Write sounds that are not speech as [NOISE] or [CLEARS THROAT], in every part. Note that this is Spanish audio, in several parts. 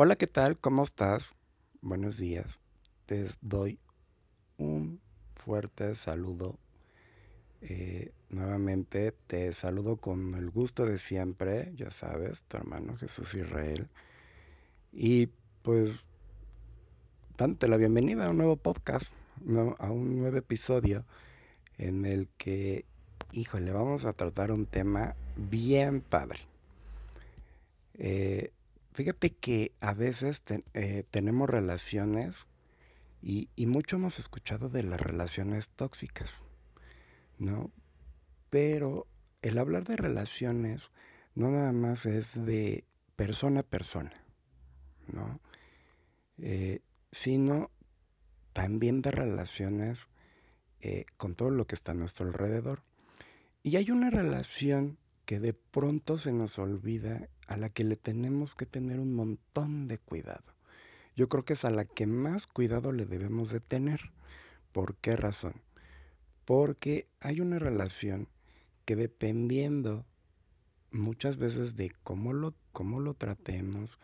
Hola, ¿qué tal? ¿Cómo estás? Buenos días. Te doy un fuerte saludo. Eh, nuevamente te saludo con el gusto de siempre, ya sabes, tu hermano Jesús Israel. Y pues dándote la bienvenida a un nuevo podcast, a un nuevo episodio en el que, híjole, vamos a tratar un tema bien padre. Eh, Fíjate que a veces eh, tenemos relaciones y, mucho hemos escuchado de las relaciones tóxicas, ¿no? Pero el hablar de relaciones no nada más es de persona a persona, ¿no? Eh, sino también de relaciones eh, con todo lo que está a nuestro alrededor. Y hay una relación que de pronto se nos olvida a la que le tenemos que tener un montón de cuidado. Yo creo que es a la que más cuidado le debemos de tener. ¿Por qué razón? Porque hay una relación que dependiendo muchas veces de cómo lo, cómo lo tratemos,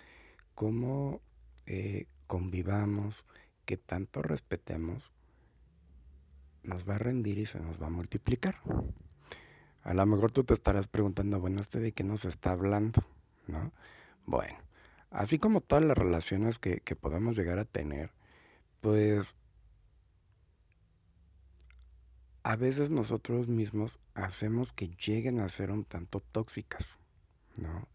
cómo eh, convivamos, que tanto respetemos, nos va a rendir y se nos va a multiplicar. A lo mejor tú te estarás preguntando, bueno, ¿este de qué nos está hablando? ¿No? Bueno, así como todas las relaciones que, que podemos llegar a tener, pues a veces nosotros mismos hacemos que lleguen a ser un tanto tóxicas, ¿no?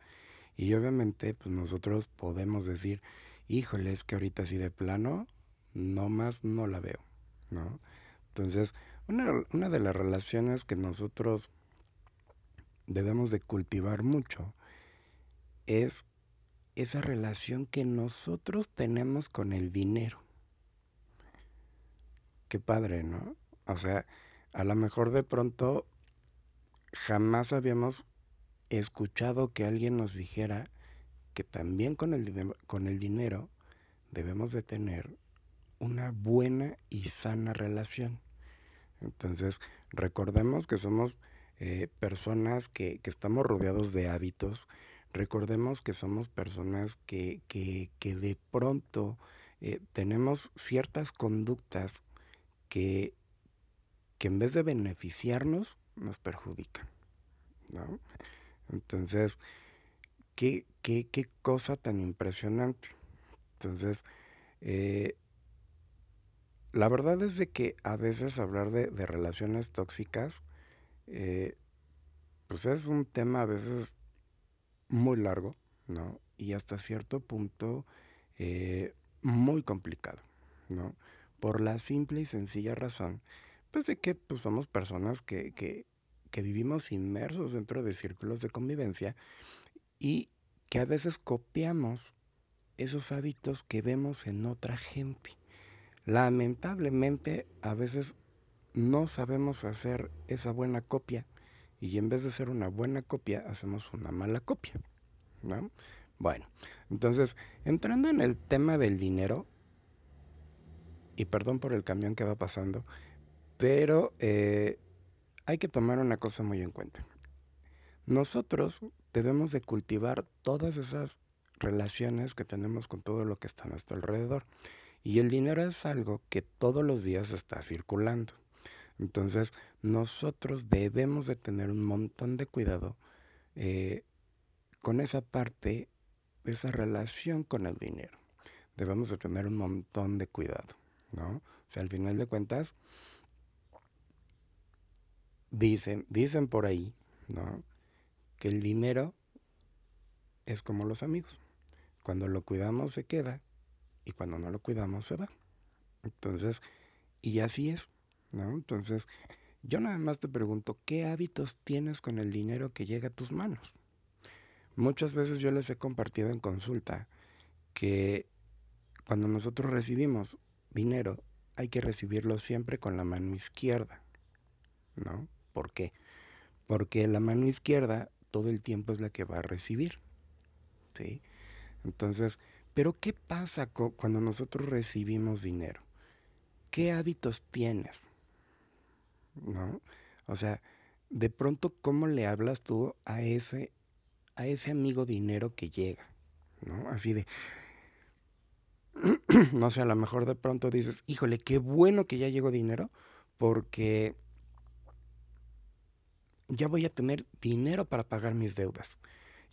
Y obviamente, pues nosotros podemos decir, híjole, es que ahorita así de plano, no más no la veo, ¿no? Entonces, una, una de las relaciones que nosotros debemos de cultivar mucho es esa relación que nosotros tenemos con el dinero. Qué padre, ¿no? O sea, a lo mejor de pronto jamás habíamos escuchado que alguien nos dijera que también con el, con el dinero debemos de tener una buena y sana relación. Entonces, recordemos que somos eh, personas que, que, estamos rodeados de hábitos, recordemos que somos personas que, que, que de pronto eh, tenemos ciertas conductas que, que en vez de beneficiarnos, nos perjudican. ¿no? Entonces, ¿qué, qué, qué cosa tan impresionante. Entonces, eh, la verdad es de que a veces hablar de, de relaciones tóxicas, eh, pues es un tema a veces muy largo, ¿no? Y hasta cierto punto eh, muy complicado, ¿no? Por la simple y sencilla razón, pues de que pues, somos personas que, que, que vivimos inmersos dentro de círculos de convivencia y que a veces copiamos esos hábitos que vemos en otra gente. Lamentablemente a veces no sabemos hacer esa buena copia y en vez de ser una buena copia hacemos una mala copia. ¿no? Bueno, entonces entrando en el tema del dinero, y perdón por el camión que va pasando, pero eh, hay que tomar una cosa muy en cuenta. Nosotros debemos de cultivar todas esas relaciones que tenemos con todo lo que está a nuestro alrededor. Y el dinero es algo que todos los días está circulando. Entonces nosotros debemos de tener un montón de cuidado eh, con esa parte, esa relación con el dinero. Debemos de tener un montón de cuidado, ¿no? O sea, al final de cuentas, dicen, dicen por ahí, ¿no? Que el dinero es como los amigos. Cuando lo cuidamos se queda y cuando no lo cuidamos se va. Entonces, y así es, Entonces, yo nada más te pregunto, ¿qué hábitos tienes con el dinero que llega a tus manos? Muchas veces yo les he compartido en consulta que cuando nosotros recibimos dinero hay que recibirlo siempre con la mano izquierda, ¿no? ¿Por qué? Porque la mano izquierda todo el tiempo es la que va a recibir, ¿sí? Entonces, pero ¿qué pasa cuando nosotros recibimos dinero? ¿Qué hábitos tienes? ¿No? O sea, de pronto, ¿cómo le hablas tú a ese, a ese amigo dinero que llega? ¿No? Así de, [CLEARS THROAT] no sé, a lo mejor de pronto dices, híjole, qué bueno que ya llegó dinero, porque ya voy a tener dinero para pagar mis deudas,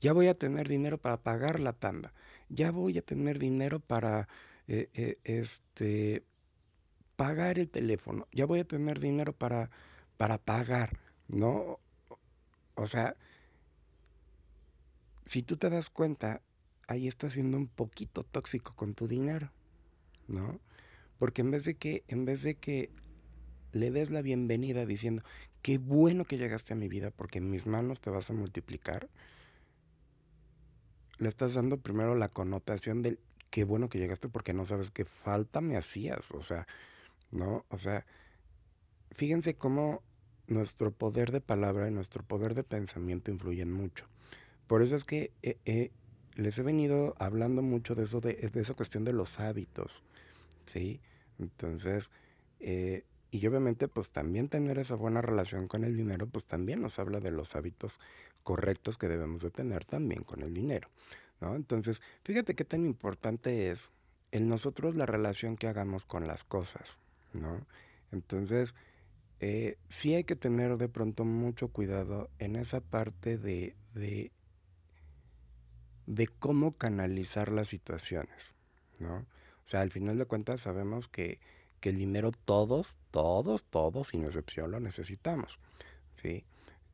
ya voy a tener dinero para pagar la tanda, ya voy a tener dinero para, eh, eh, este, pagar el teléfono, ya voy a tener dinero para, para pagar, ¿no? O sea, si tú te das cuenta, ahí estás siendo un poquito tóxico con tu dinero, ¿no? Porque en vez de que, en vez de que le des la bienvenida diciendo, qué bueno que llegaste a mi vida porque en mis manos te vas a multiplicar, le estás dando primero la connotación del qué bueno que llegaste porque no sabes qué falta me hacías, o sea, ¿no? O sea, fíjense cómo nuestro poder de palabra y nuestro poder de pensamiento influyen mucho. Por eso es que eh, eh, les he venido hablando mucho de eso, de, de, esa cuestión de los hábitos, ¿sí? Entonces, eh, y obviamente pues también tener esa buena relación con el dinero, pues también nos habla de los hábitos correctos que debemos de tener también con el dinero, ¿no? Entonces, fíjate qué tan importante es en nosotros la relación que hagamos con las cosas, ¿no? Entonces, eh, sí hay que tener de pronto mucho cuidado en esa parte de, de, de cómo canalizar las situaciones, ¿no? O sea, al final de cuentas sabemos que, que el dinero todos, todos, todos, sin excepción, lo necesitamos, ¿sí?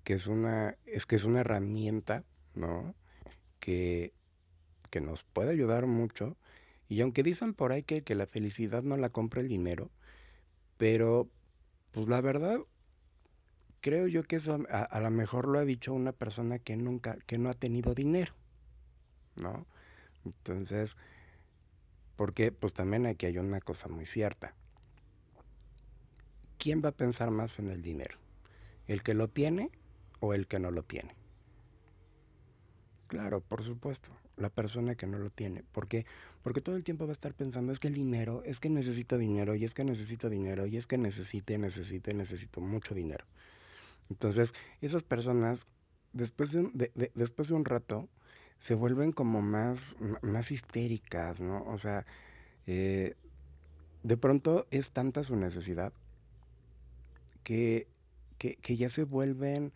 Que es una, es que es una herramienta, ¿no? Que, que nos puede ayudar mucho. Y aunque dicen por ahí que, que la felicidad no la compra el dinero, pero pues la verdad, creo yo que eso a, a lo mejor lo ha dicho una persona que nunca, que no ha tenido dinero, ¿no? Entonces, porque pues también aquí hay una cosa muy cierta. ¿Quién va a pensar más en el dinero? ¿El que lo tiene o el que no lo tiene? Claro, por supuesto, la persona que no lo tiene. ¿Por qué? Porque todo el tiempo va a estar pensando, es que el dinero, es que necesito dinero, y es que necesito dinero, y es que necesite, necesite, necesito mucho dinero. Entonces, esas personas, después de un, de, de, después de un rato, se vuelven como más, más histéricas, ¿no? O sea, eh, de pronto es tanta su necesidad que, que, que ya se vuelven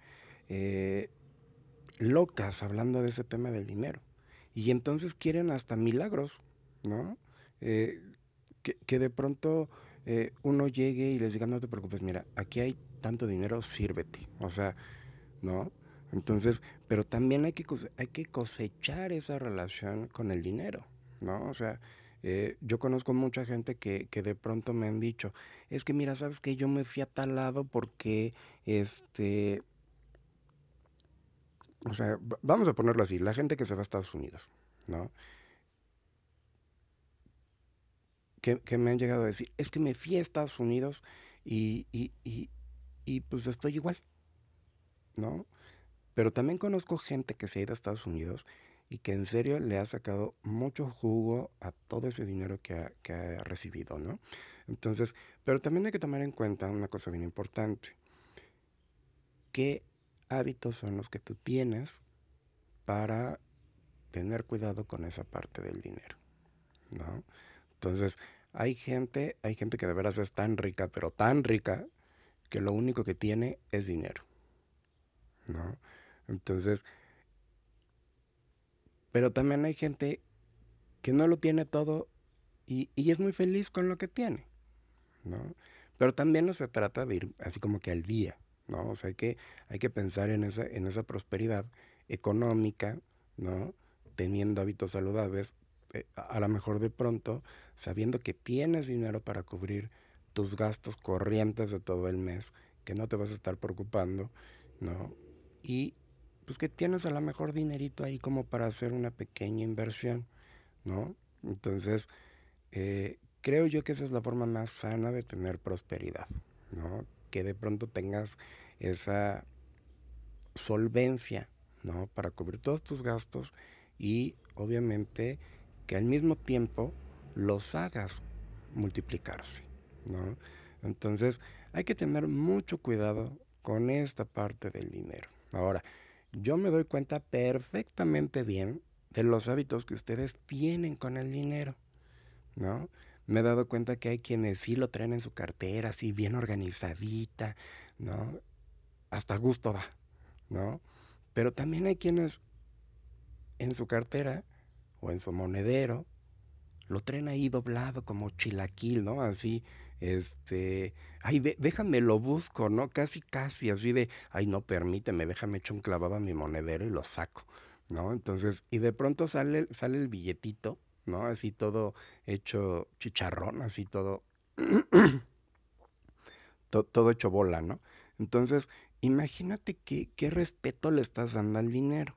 eh, locas hablando de ese tema del dinero. Y entonces quieren hasta milagros, ¿no? Eh, que, de pronto eh, uno llegue y les diga, no te preocupes, mira, aquí hay tanto dinero, sírvete. O sea, ¿no? Entonces, pero también hay que, hay que cosechar esa relación con el dinero, ¿no? O sea, eh, yo conozco mucha gente que, que, de pronto me han dicho, es que mira, sabes que yo me fui a tal lado porque, este, o sea, vamos a ponerlo así, la gente que se va a Estados Unidos, ¿no? Que, que me han llegado a decir, es que me fui a Estados Unidos y, y, y, y pues estoy igual, ¿no? Pero también conozco gente que se ha ido a Estados Unidos y que en serio le ha sacado mucho jugo a todo ese dinero que ha, que ha, recibido, ¿no? Entonces, pero también hay que tomar en cuenta una cosa bien importante. ¿Qué hábitos son los que tú tienes para tener cuidado con esa parte del dinero, ¿no? Entonces, hay gente, hay gente que de veras es tan rica, pero tan rica, que lo único que tiene es dinero, ¿no? Entonces, pero también hay gente que no lo tiene todo y, y, es muy feliz con lo que tiene, ¿no? Pero también no se trata de ir así como que al día, ¿no? O sea, hay que, hay que pensar en esa, en esa prosperidad económica, ¿no? Teniendo hábitos saludables, eh, a lo mejor de pronto, sabiendo que tienes dinero para cubrir tus gastos corrientes de todo el mes, que no te vas a estar preocupando, ¿no? Y pues que tienes a lo mejor dinerito ahí como para hacer una pequeña inversión, ¿no? Entonces, eh, creo yo que esa es la forma más sana de tener prosperidad, ¿no? Que de pronto tengas esa solvencia, ¿no? Para cubrir todos tus gastos y obviamente que al mismo tiempo los hagas multiplicarse, ¿no? Entonces, hay que tener mucho cuidado con esta parte del dinero. Ahora, yo me doy cuenta perfectamente bien de los hábitos que ustedes tienen con el dinero, ¿no? Me he dado cuenta que hay quienes sí lo traen en su cartera, así bien organizadita, ¿no? Hasta gusto va, ¿no? Pero también hay quienes en su cartera o en su monedero lo traen ahí doblado como chilaquil, ¿no? Así, este, ay, de, déjame lo busco, ¿no? Casi, casi, así de, ay, no, permíteme, déjame echar un clavado a mi monedero y lo saco, ¿no? Entonces, y de pronto sale, sale el billetito, ¿no? Así todo hecho chicharrón, así todo, [CLEARS THROAT] to, todo hecho bola, ¿no? Entonces, imagínate qué, qué respeto le estás dando al dinero,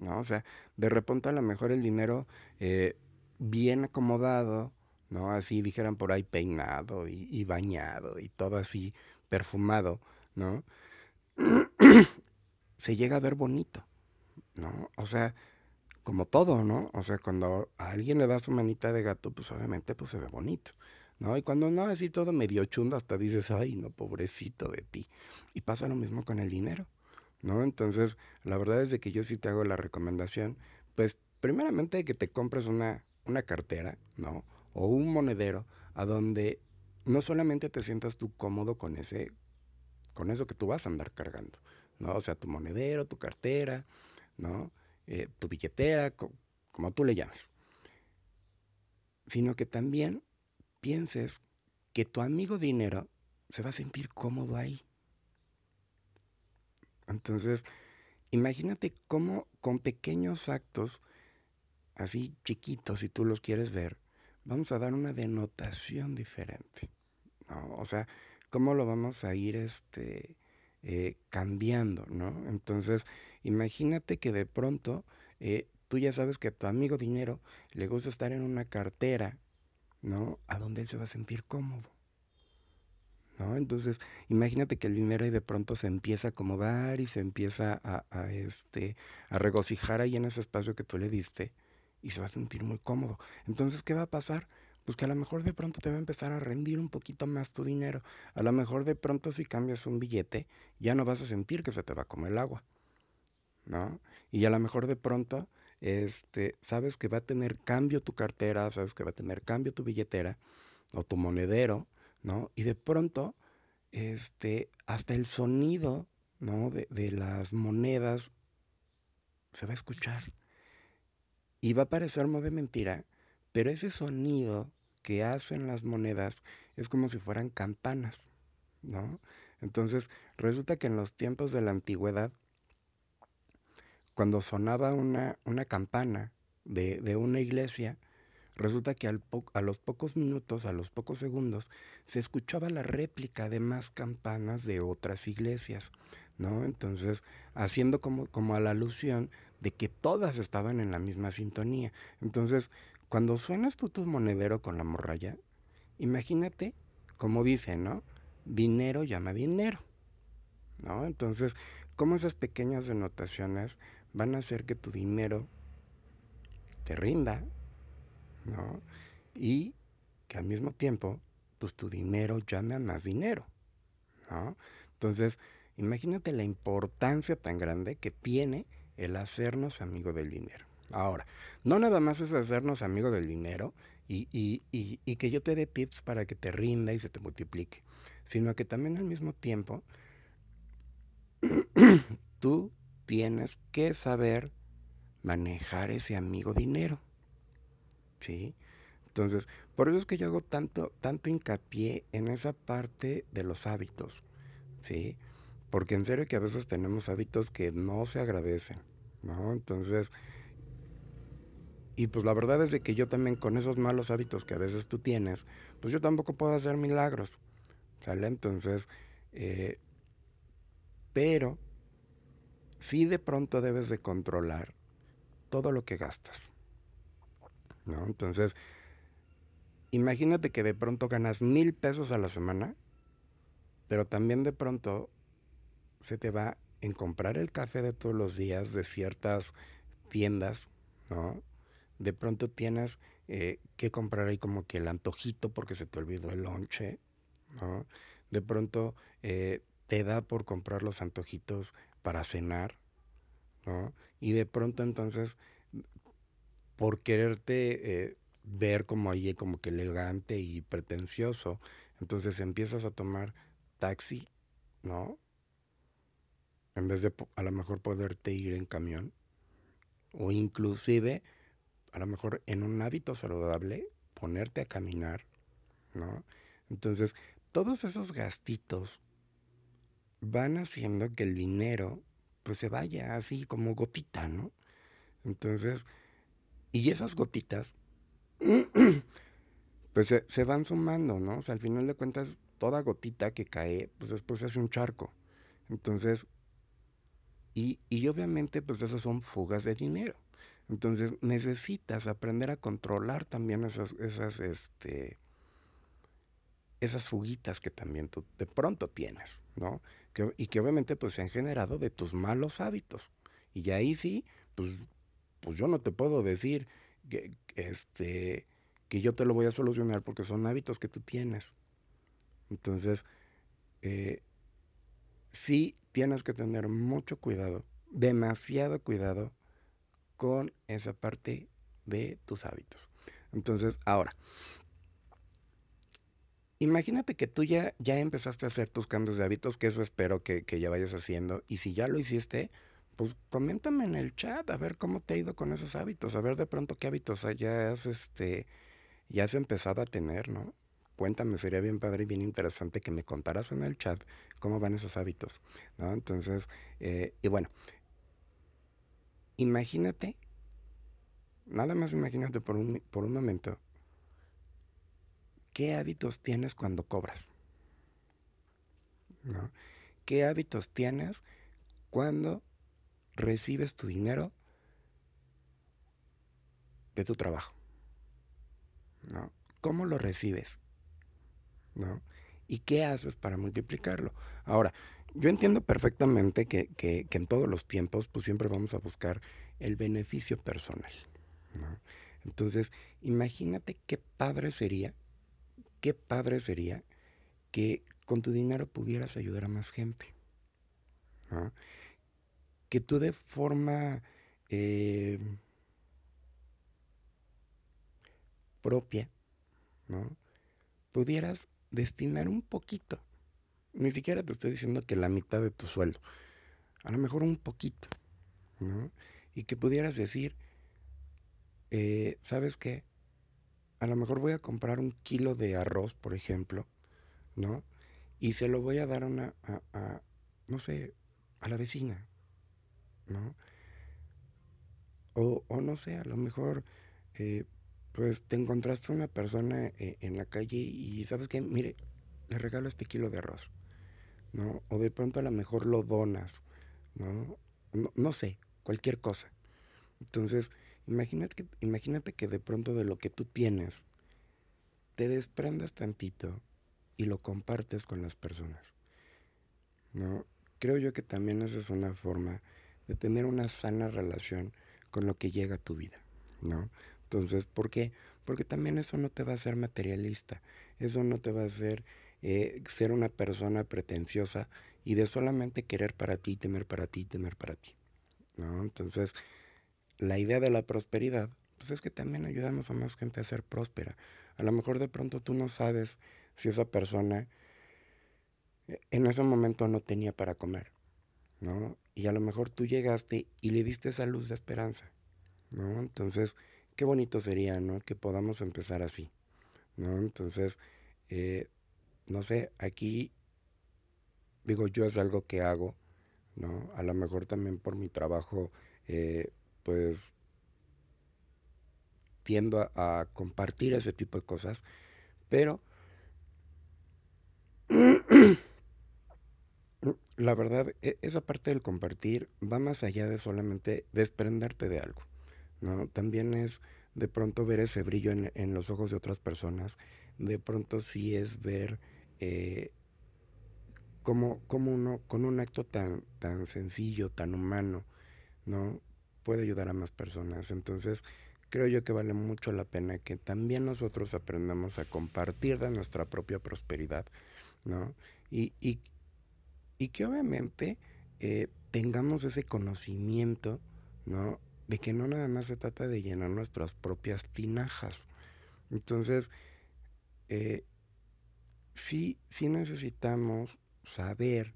¿no? O sea, de repente a lo mejor el dinero eh, bien acomodado, ¿no? Así dijeran por ahí peinado y, y bañado y todo así perfumado, ¿no? [CLEARS THROAT] Se llega a ver bonito, ¿no? O sea, como todo, ¿no? O sea, cuando a alguien le da su manita de gato, pues obviamente pues se ve bonito, ¿no? Y cuando no, así todo medio chundo, hasta dices, ay, no, pobrecito de ti. Y pasa lo mismo con el dinero, ¿no? Entonces, la verdad es de que yo sí te hago la recomendación, pues primeramente que te compres una, una cartera, ¿no? O un monedero a donde no solamente te sientas tú cómodo con ese, con eso que tú vas a andar cargando, ¿no? O sea, tu monedero, tu cartera, ¿no? Eh, tu billetera, co como tú le llames, sino que también pienses que tu amigo dinero se va a sentir cómodo ahí. Entonces, imagínate cómo con pequeños actos, así chiquitos, si tú los quieres ver, vamos a dar una denotación diferente. ¿no? O sea, cómo lo vamos a ir este, eh, cambiando, ¿no? Entonces, imagínate que de pronto eh, tú ya sabes que a tu amigo dinero le gusta estar en una cartera, ¿no? A donde él se va a sentir cómodo. ¿No? Entonces, imagínate que el dinero ahí de pronto se empieza a acomodar y se empieza a, a, este, a regocijar ahí en ese espacio que tú le diste y se va a sentir muy cómodo. Entonces, ¿qué va a pasar? Pues que a lo mejor de pronto te va a empezar a rendir un poquito más tu dinero. A lo mejor de pronto si cambias un billete, ya no vas a sentir que se te va como el agua, ¿no? Y a lo mejor de pronto, este, sabes que va a tener cambio tu cartera, sabes que va a tener cambio tu billetera o tu monedero, ¿no? Y de pronto, este, hasta el sonido, ¿no? De, de las monedas se va a escuchar. Y va a parecer muy de mentira, pero ese sonido que hacen las monedas es como si fueran campanas, ¿no? Entonces, resulta que en los tiempos de la antigüedad, cuando sonaba una, una campana de, de, una iglesia, resulta que al po a los pocos minutos, a los pocos segundos, se escuchaba la réplica de más campanas de otras iglesias, ¿no? Entonces, haciendo como, como a la alusión de que todas estaban en la misma sintonía. Entonces, cuando suenas tú tu monedero con la morralla, imagínate, como dice, ¿no? Dinero llama dinero, ¿no? Entonces, cómo esas pequeñas denotaciones van a hacer que tu dinero te rinda, ¿no? Y que al mismo tiempo, pues tu dinero llame a más dinero, ¿no? Entonces, imagínate la importancia tan grande que tiene el hacernos amigo del dinero. Ahora, no nada más es hacernos amigo del dinero y, y, y, y, que yo te dé tips para que te rinda y se te multiplique, sino que también al mismo tiempo [CLEARS THROAT] tú tienes que saber manejar ese amigo dinero. ¿Sí? Entonces, por eso es que yo hago tanto, tanto hincapié en esa parte de los hábitos. ¿Sí? Porque en serio que a veces tenemos hábitos que no se agradecen. ¿no? Entonces, y pues la verdad es de que yo también con esos malos hábitos que a veces tú tienes, pues yo tampoco puedo hacer milagros, ¿sale? Entonces, eh, pero sí de pronto debes de controlar todo lo que gastas, ¿no? Entonces, imagínate que de pronto ganas mil pesos a la semana, pero también de pronto se te va en comprar el café de todos los días de ciertas tiendas, ¿no? De pronto tienes eh, que comprar ahí como que el antojito porque se te olvidó el lonche, ¿no? De pronto eh, te da por comprar los antojitos para cenar, ¿no? Y de pronto entonces, por quererte eh, ver como ahí como que elegante y pretencioso. Entonces empiezas a tomar taxi, ¿no? En vez de a lo mejor poderte ir en camión. O inclusive, a lo mejor en un hábito saludable, ponerte a caminar, ¿no? Entonces, todos esos gastitos van haciendo que el dinero pues se vaya así como gotita, ¿no? Entonces, y esas gotitas [CLEARS THROAT] pues se, van sumando, ¿no? O sea, al final de cuentas, toda gotita que cae, pues después hace un charco. Entonces, y, y obviamente, pues esas son fugas de dinero. Entonces, necesitas aprender a controlar también esas, esas, este, esas fuguitas que también tú de pronto tienes, ¿no? Y que obviamente pues se han generado de tus malos hábitos. Y ahí sí, pues, pues yo no te puedo decir que, este, que yo te lo voy a solucionar porque son hábitos que tú tienes. Entonces, eh, sí tienes que tener mucho cuidado, demasiado cuidado con esa parte de tus hábitos. Entonces, ahora, imagínate que tú ya, ya empezaste a hacer tus cambios de hábitos, que eso espero que, que, ya vayas haciendo. Y si ya lo hiciste, pues coméntame en el chat a ver cómo te ha ido con esos hábitos, a ver de pronto qué hábitos ya has, este, ya has empezado a tener, ¿no? Cuéntame, sería bien padre y bien interesante que me contaras en el chat cómo van esos hábitos, ¿no? Entonces, eh, y bueno, imagínate, nada más imagínate por un, por un momento, ¿qué hábitos tienes cuando cobras? ¿No? ¿Qué hábitos tienes cuando recibes tu dinero de tu trabajo? ¿No? ¿Cómo lo recibes? ¿No? ¿Y qué haces para multiplicarlo? Ahora, yo entiendo perfectamente que, que, en todos los tiempos pues siempre vamos a buscar el beneficio personal. ¿no? Entonces, imagínate qué padre sería, qué padre sería que con tu dinero pudieras ayudar a más gente. Que tú de forma eh, propia, ¿no? Pudieras destinar un poquito. Ni siquiera te estoy diciendo que la mitad de tu sueldo. A lo mejor un poquito, ¿no? Y que pudieras decir, eh, ¿sabes qué? A lo mejor voy a comprar un kilo de arroz, por ejemplo, ¿no? Y se lo voy a dar a una, a, a, no sé, a la vecina, ¿no? O, o no sé, a lo mejor, eh, pues te encontraste una persona eh, en la calle y sabes qué, mire, le regalo este kilo de arroz, ¿no? O de pronto a lo mejor lo donas, ¿no? No, no sé, cualquier cosa. Entonces, imagínate que, imagínate que de pronto de lo que tú tienes, te desprendas tantito y lo compartes con las personas. ¿no? Creo yo que también esa es una forma de tener una sana relación con lo que llega a tu vida. ¿no? Entonces, ¿por qué? Porque también eso no te va a hacer materialista, eso no te va a hacer eh, ser una persona pretenciosa y de solamente querer para ti, tener para ti, tener para ti. ¿no? Entonces, la idea de la prosperidad, pues es que también ayudamos a más gente a ser próspera. A lo mejor de pronto tú no sabes si esa persona en ese momento no tenía para comer, ¿no? Y a lo mejor tú llegaste y le diste esa luz de esperanza, ¿no? Entonces, qué bonito sería, ¿no? Que podamos empezar así, ¿no? Entonces, eh, no sé, aquí, digo, yo es algo que hago, ¿no? A lo mejor también por mi trabajo, eh, pues tiendo a, compartir ese tipo de cosas, pero [CLEARS THROAT] la verdad, e, esa parte del compartir va más allá de solamente desprenderte de algo, ¿no? También es de pronto ver ese brillo en, los ojos de otras personas, de pronto sí es ver eh, cómo, uno con un acto tan, tan sencillo, tan humano, ¿no? Puede ayudar a más personas. Entonces, creo yo que vale mucho la pena que también nosotros aprendamos a compartir de nuestra propia prosperidad, ¿no? Y, y, y que obviamente eh, tengamos ese conocimiento, ¿no? De que no nada más se trata de llenar nuestras propias tinajas, Entonces, eh, sí, sí necesitamos saber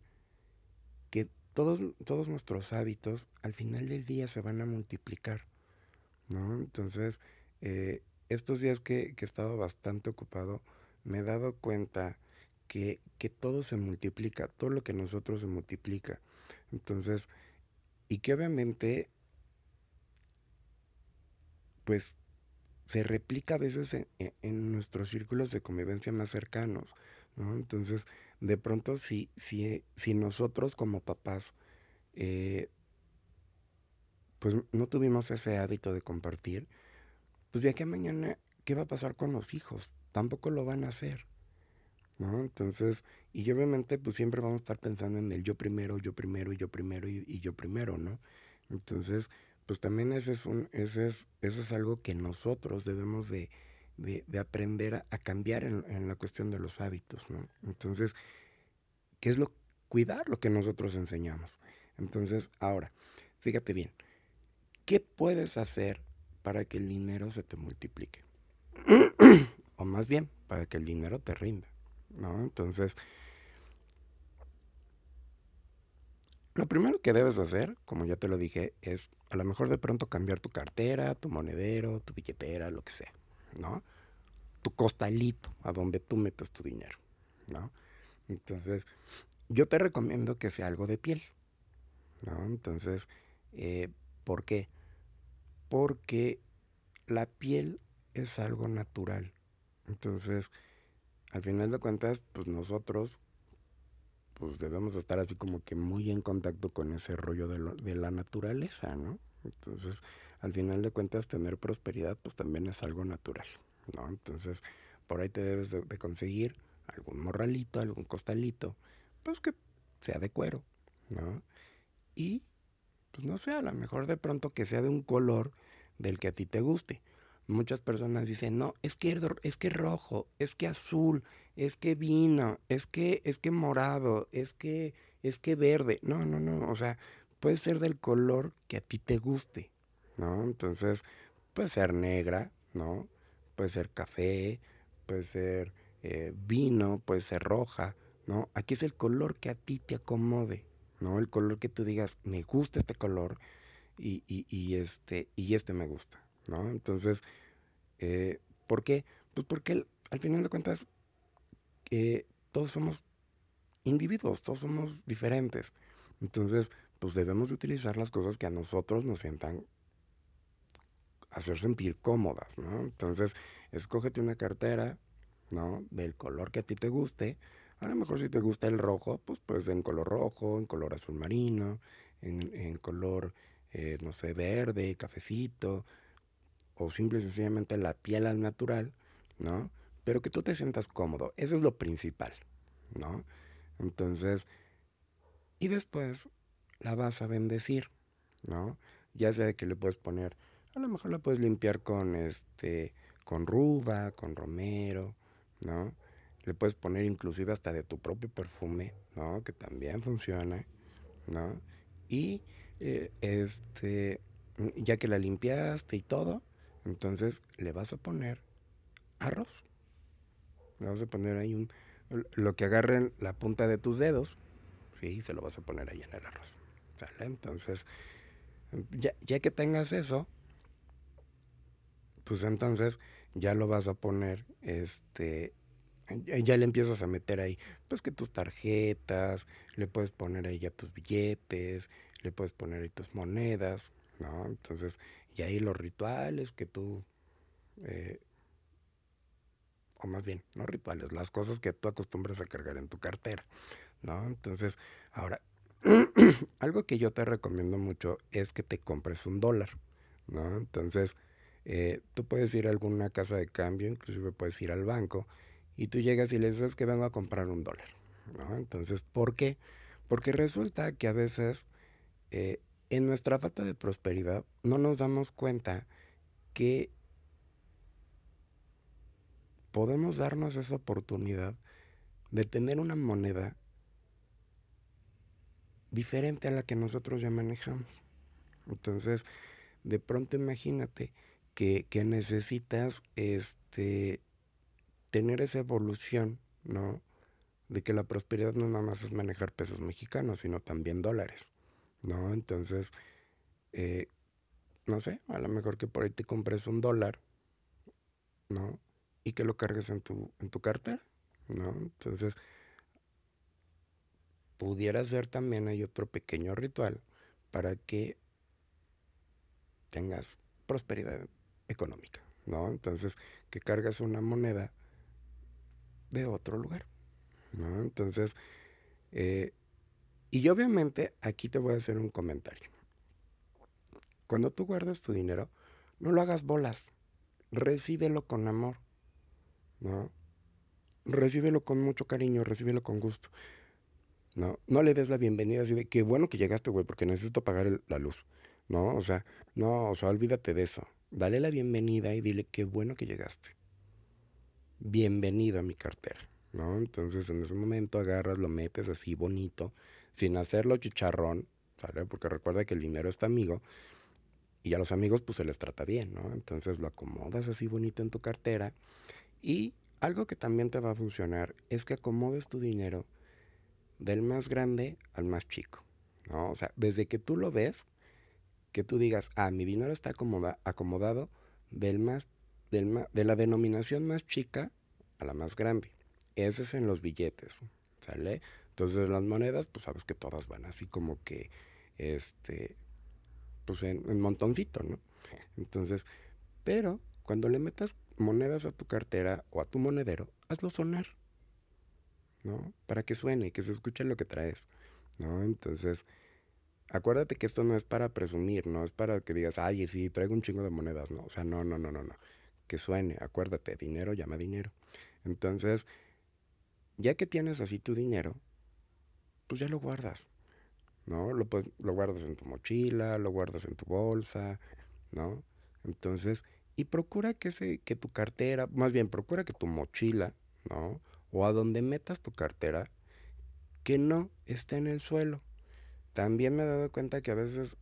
todos, todos nuestros hábitos al final del día se van a multiplicar, ¿no? Entonces, eh, estos días que, que, he estado bastante ocupado, me he dado cuenta que, que, todo se multiplica, todo lo que nosotros se multiplica. Entonces, y que obviamente, pues, se replica a veces en, en, nuestros círculos de convivencia más cercanos, ¿no? Entonces, de pronto, si, si, si nosotros como papás, eh, pues no tuvimos ese hábito de compartir, pues de aquí a mañana, ¿qué va a pasar con los hijos? Tampoco lo van a hacer, ¿no? Entonces, y obviamente, pues siempre vamos a estar pensando en el yo primero, yo primero, y yo primero, y, y yo primero, ¿no? Entonces, pues también ese es, un, ese es, eso es algo que nosotros debemos de, de, de aprender a, a cambiar en, en, la cuestión de los hábitos, ¿no? Entonces, ¿qué es lo? Cuidar lo que nosotros enseñamos. Entonces, ahora, fíjate bien, ¿qué puedes hacer para que el dinero se te multiplique? [CLEARS THROAT] o más bien, para que el dinero te rinda, ¿no? Entonces, lo primero que debes hacer, como ya te lo dije, es a lo mejor de pronto cambiar tu cartera, tu monedero, tu billetera, lo que sea, ¿no? Tu costalito, a donde tú metes tu dinero, ¿no? Entonces, yo te recomiendo que sea algo de piel, ¿no? Entonces, eh, ¿por qué? Porque la piel es algo natural. Entonces, al final de cuentas, pues nosotros pues debemos estar así como que muy en contacto con ese rollo de, de, la naturaleza, ¿no? Entonces, al final de cuentas, tener prosperidad pues también es algo natural, ¿no? Entonces, por ahí te debes de, conseguir algún morralito, algún costalito, pues que sea de cuero, ¿no? Y, pues no sé, a lo mejor de pronto que sea de un color del que a ti te guste. Muchas personas dicen, no, es que, es que rojo, es que azul, es que vino, es que, es que morado, es que, es que verde. No, no, no, o sea, puede ser del color que a ti te guste, ¿no? Entonces, puede ser negra, ¿no? Puede ser café, puede ser eh, vino, puede ser roja, ¿no? Aquí es el color que a ti te acomode, ¿no? El color que tú digas, me gusta este color y, y, y este, y este me gusta, ¿no? Entonces, eh, ¿por qué? Pues porque al final de cuentas eh, todos somos individuos, todos somos diferentes. Entonces, pues debemos de utilizar las cosas que a nosotros nos sientan hacer sentir cómodas, ¿no? Entonces, escógete una cartera, ¿no? Del color que a ti te guste. A lo mejor si te gusta el rojo, pues pues en color rojo, en color azul marino, en, en color, eh, no sé, verde, cafecito, o simple y sencillamente la piel al natural, ¿no? Pero que tú te sientas cómodo, eso es lo principal, ¿no? Entonces, y después la vas a bendecir, ¿no? Ya sea que le puedes poner, a lo mejor la puedes limpiar con este, con ruda, con romero, ¿no? Le puedes poner inclusive hasta de tu propio perfume, ¿no? Que también funciona, ¿no? Y eh, este, ya que la limpiaste y todo, entonces le vas a poner arroz. Le vas a poner ahí un, lo que agarren la punta de tus dedos, sí, se lo vas a poner ahí en el arroz. Entonces, ya, ya que tengas eso, pues entonces ya lo vas a poner, este, ya le empiezas a meter ahí, pues que tus tarjetas, le puedes poner ahí ya tus billetes, le puedes poner ahí tus monedas, ¿no? Entonces, y ahí los rituales que tú, eh, o más bien, no rituales, las cosas que tú acostumbras a cargar en tu cartera, ¿no? Entonces, ahora, [CLEARS THROAT] algo que yo te recomiendo mucho es que te compres un dólar, ¿no? Entonces, eh, tú puedes ir a alguna casa de cambio, inclusive puedes ir al banco, y tú llegas y le dices que vengo a comprar un dólar, ¿no? Entonces, ¿por qué? Porque resulta que a veces eh, en nuestra falta de prosperidad no nos damos cuenta que podemos darnos esa oportunidad de tener una moneda diferente a la que nosotros ya manejamos. Entonces, de pronto imagínate que, que necesitas este, tener esa evolución, ¿no? De que la prosperidad no nada más es manejar pesos mexicanos, sino también dólares, ¿no? Entonces, eh, no sé, a lo mejor que por ahí te compres un dólar, ¿no? Y que lo cargues en tu, en tu cartera, ¿no? Entonces, pudiera ser también hay otro pequeño ritual para que tengas prosperidad económica, ¿no? Entonces, que cargas una moneda de otro lugar, ¿no? Entonces, eh, y obviamente aquí te voy a hacer un comentario. Cuando tú guardas tu dinero, no lo hagas bolas, recíbelo con amor, ¿no? Recíbelo con mucho cariño, recíbelo con gusto. No, no le des la bienvenida así de qué bueno que llegaste, güey, porque necesito pagar la luz. No, o sea, no, o sea, olvídate de eso. Dale la bienvenida y dile qué bueno que llegaste. Bienvenido a mi cartera, ¿no? Entonces en ese momento agarras, lo metes así bonito, sin hacerlo chicharrón, ¿sale? Porque recuerda que el dinero es tu amigo y a los amigos pues se les trata bien, ¿no? Entonces lo acomodas así bonito en tu cartera y algo que también te va a funcionar es que acomodes tu dinero del más grande al más chico, ¿no? O sea, desde que tú lo ves, que tú digas, ah, mi dinero está acomoda acomodado del más, del de la denominación más chica a la más grande. Ese es en los billetes, ¿sale? Entonces las monedas, pues sabes que todas van así como que, este, pues en, en montoncito, ¿no? Entonces, pero cuando le metas monedas a tu cartera o a tu monedero, hazlo sonar. ¿No? Para que suene, que se escuche lo que traes, ¿no? Entonces, acuérdate que esto no es para presumir, no es para que digas, ay, sí, traigo un chingo de monedas, ¿no? O sea, no, no, no, no, no. Que suene, acuérdate, dinero llama dinero. Entonces, ya que tienes así tu dinero, pues ya lo guardas, ¿no? Lo, pues, lo guardas en tu mochila, lo guardas en tu bolsa, ¿no? Entonces, y procura que, se, que tu cartera, más bien, procura que tu mochila, ¿no? O a donde metas tu cartera que no esté en el suelo. También me he dado cuenta que a veces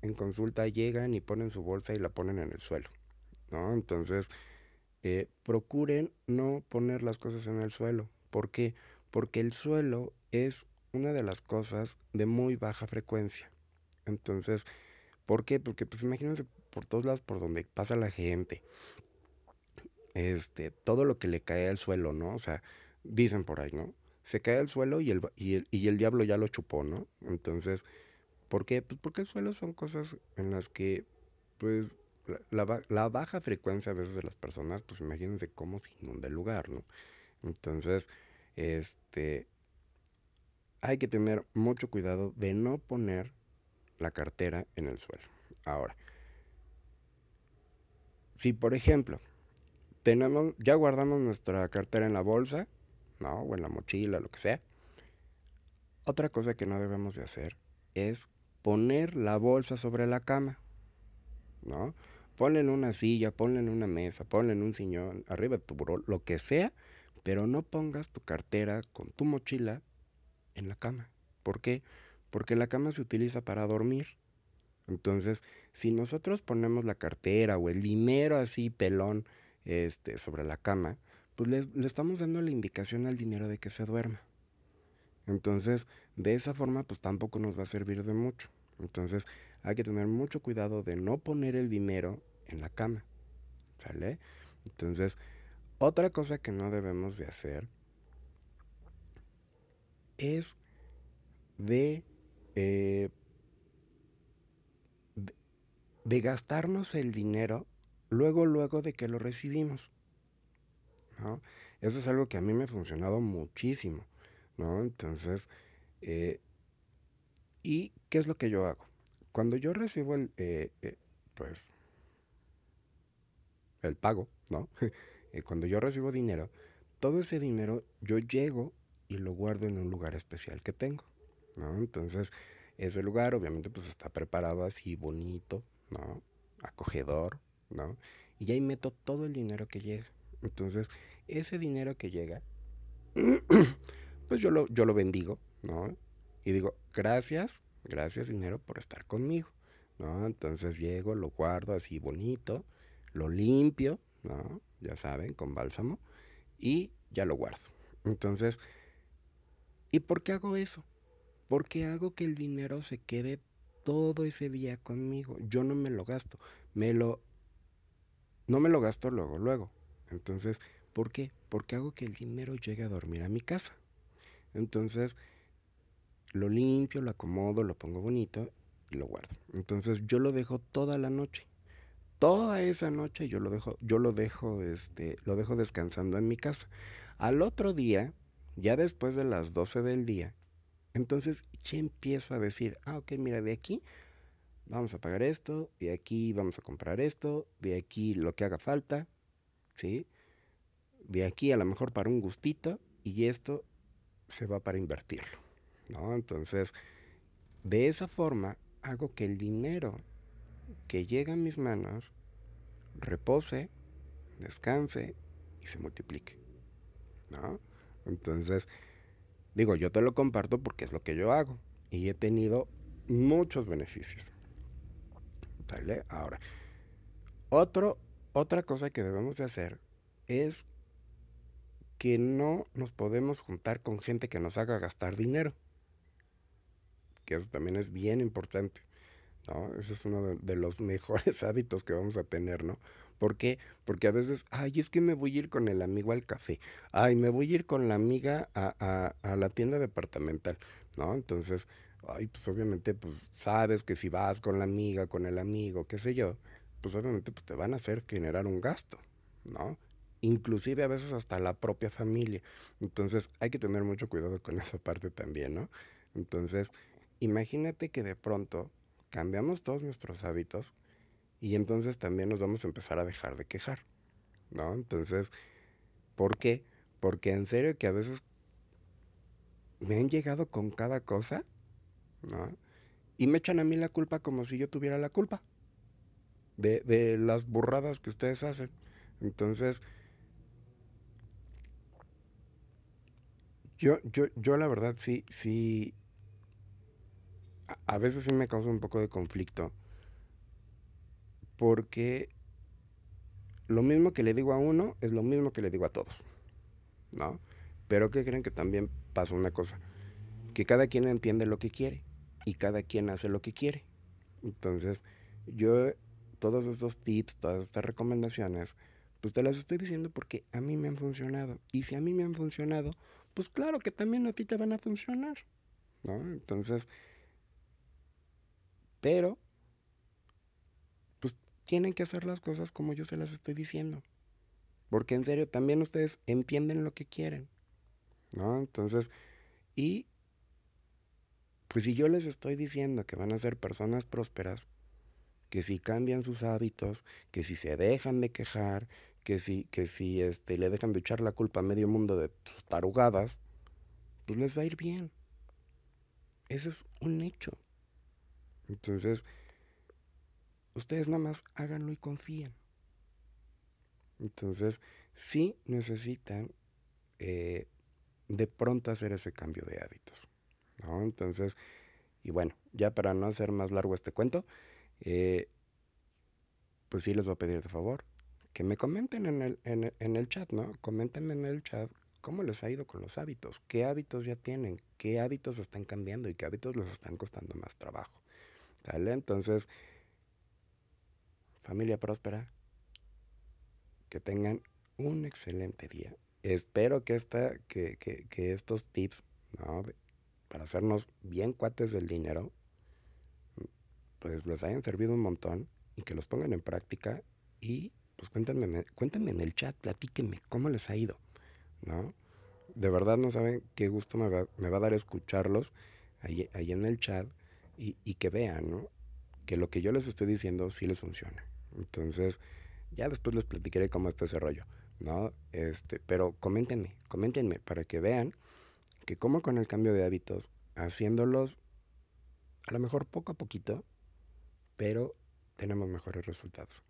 en consulta llegan y ponen su bolsa y la ponen en el suelo, ¿no? Entonces, eh, procuren no poner las cosas en el suelo. ¿Por qué? Porque el suelo es una de las cosas de muy baja frecuencia. Entonces, ¿por qué? Porque pues imagínense por todos lados por donde pasa la gente. Este, todo lo que le cae al suelo, ¿no? O sea, dicen por ahí, ¿no? Se cae al suelo y el, y el, y el diablo ya lo chupó, ¿no? Entonces, ¿por qué? Pues porque el suelo son cosas en las que, pues, la, la, la, baja frecuencia a veces de las personas, pues imagínense cómo se inunda el lugar, ¿no? Entonces, este, hay que tener mucho cuidado de no poner la cartera en el suelo. Ahora, si por ejemplo, tenemos, ya guardamos nuestra cartera en la bolsa, ¿no? O en la mochila, lo que sea. Otra cosa que no debemos de hacer es poner la bolsa sobre la cama, ¿no? Ponle en una silla, ponle en una mesa, ponle en un sillón, arriba de tu buró, lo que sea, pero no pongas tu cartera con tu mochila en la cama. ¿Por qué? Porque la cama se utiliza para dormir. Entonces, si nosotros ponemos la cartera o el dinero así pelón este, sobre la cama, pues le, estamos dando la indicación al dinero de que se duerma. Entonces, de esa forma, pues tampoco nos va a servir de mucho. Entonces, hay que tener mucho cuidado de no poner el dinero en la cama. ¿Sale? Entonces, otra cosa que no debemos de hacer es de, eh, de gastarnos el dinero luego, luego de que lo recibimos. Eso es algo que a mí me ha funcionado muchísimo, ¿no? Entonces, eh, ¿y qué es lo que yo hago? Cuando yo recibo el, eh, eh, pues, el pago, ¿no? [LAUGHS] Cuando yo recibo dinero, todo ese dinero yo llego y lo guardo en un lugar especial que tengo, ¿no? Entonces, ese lugar obviamente pues está preparado así bonito, ¿no? Acogedor, ¿no? Y ahí meto todo el dinero que llega. Entonces, ese dinero que llega, [CLEARS THROAT] pues yo lo, yo lo bendigo, ¿no? Y digo, gracias, gracias dinero por estar conmigo, ¿no? Entonces llego, lo guardo así bonito, lo limpio, ¿no? Ya saben, con bálsamo, y ya lo guardo. Entonces, ¿y por qué hago eso? Porque hago que el dinero se quede todo ese día conmigo. Yo no me lo gasto, me lo no me lo gasto luego, luego. Entonces, ¿por qué? Porque hago que el dinero llegue a dormir a mi casa. Entonces, lo limpio, lo acomodo, lo pongo bonito y lo guardo. Entonces, yo lo dejo toda la noche. Toda esa noche yo lo dejo, yo lo dejo, este, lo dejo descansando en mi casa. Al otro día, ya después de las 12 del día, entonces ya empiezo a decir, ah, ok, mira, de aquí vamos a pagar esto, de aquí vamos a comprar esto, de aquí lo que haga falta, ¿sí? De aquí a lo mejor para un gustito y esto se va para invertirlo, ¿no? Entonces, de esa forma hago que el dinero que llega a mis manos repose, descanse y se multiplique, ¿no? Entonces, digo, yo te lo comparto porque es lo que yo hago y he tenido muchos beneficios. ¿Sale? Ahora, otro, otra cosa que debemos de hacer es que no nos podemos juntar con gente que nos haga gastar dinero. Que eso también es bien importante. ¿no? Ese es uno de, los [LAUGHS] mejores hábitos que vamos a tener, ¿no? ¿Por qué? Porque a veces, ay, es que me voy a ir con el amigo al café, ay, me voy a ir con la amiga a, a, a la tienda departamental, ¿no? Entonces, ay, pues obviamente, pues sabes que si vas con la amiga, con el amigo, qué sé yo, pues obviamente pues, te van a hacer generar un gasto, ¿no? Inclusive a veces hasta la propia familia. Entonces hay que tener mucho cuidado con [LAUGHS] esa parte también, ¿no? Entonces, imagínate que de pronto cambiamos todos nuestros hábitos y entonces también nos vamos a empezar a dejar de quejar, ¿no? Entonces, ¿por qué? Porque en serio que a veces me han llegado con cada cosa, ¿no? Y me echan a mí la culpa como si yo tuviera la culpa de, de las burradas que ustedes hacen. Entonces, yo, yo, yo la verdad sí, sí, a, veces sí me causa un poco de conflicto porque lo mismo que le digo a uno es lo mismo que le digo a todos, ¿no? Pero que creen que también pasa una cosa, que cada quien entiende lo que quiere y cada quien hace lo que quiere. Entonces, yo todos estos tips, todas estas recomendaciones, pues te las estoy diciendo porque a mí me han funcionado. Y si a mí me han funcionado, pues claro que también a ti te van a funcionar, ¿no? Entonces, pero tienen que hacer las cosas como yo se las estoy diciendo. Porque en serio, también ustedes entienden lo que quieren. ¿No? Entonces, y pues si yo les estoy diciendo que van a ser personas prósperas, que si cambian sus hábitos, que si se dejan de quejar, que si, que si este, le dejan de echar la culpa a medio mundo de sus tarugadas, pues les va a ir bien. Eso es un hecho. Entonces, ustedes nada más háganlo y confíen. Entonces, sí necesitan eh, de pronto hacer ese cambio de hábitos. ¿no? Entonces, y bueno, ya para no hacer más largo este cuento, eh, pues sí les voy a pedir de favor que me comenten en el, en, en el chat, ¿no? Coméntenme en el chat cómo les ha ido con los hábitos, qué hábitos ya tienen, qué hábitos están cambiando y qué hábitos les están costando más trabajo. ¿Sale? Entonces, familia próspera, que tengan un excelente día. Espero que, esta, que, que, que estos tips ¿no? para hacernos bien cuates del dinero, pues les hayan servido un montón y que los pongan en práctica y pues cuéntenme, cuéntenme en el chat, platíquenme cómo les ha ido, ¿no? De verdad no saben qué gusto me va, me va a dar escucharlos ahí, ahí en el chat y, y, que vean, ¿no? Que lo que yo les estoy diciendo sí les funciona. Entonces, ya después les platicaré cómo está ese rollo, ¿no? Este, pero coméntenme, coméntenme para que vean que como con el cambio de hábitos, haciéndolos a lo mejor poco a poquito, pero tenemos mejores resultados.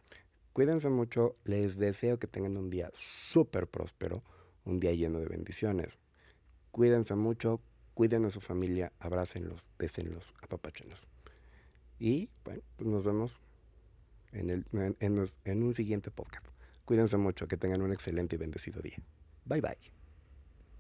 Cuídense mucho, les deseo que tengan un día súper próspero, un día lleno de bendiciones. Cuídense mucho, cuiden a su familia, abrácenlos, bésenlos, apapáchenlos. Y bueno, pues nos vemos en, el, en, un siguiente podcast. Cuídense mucho, que tengan un excelente y bendecido día. Bye bye.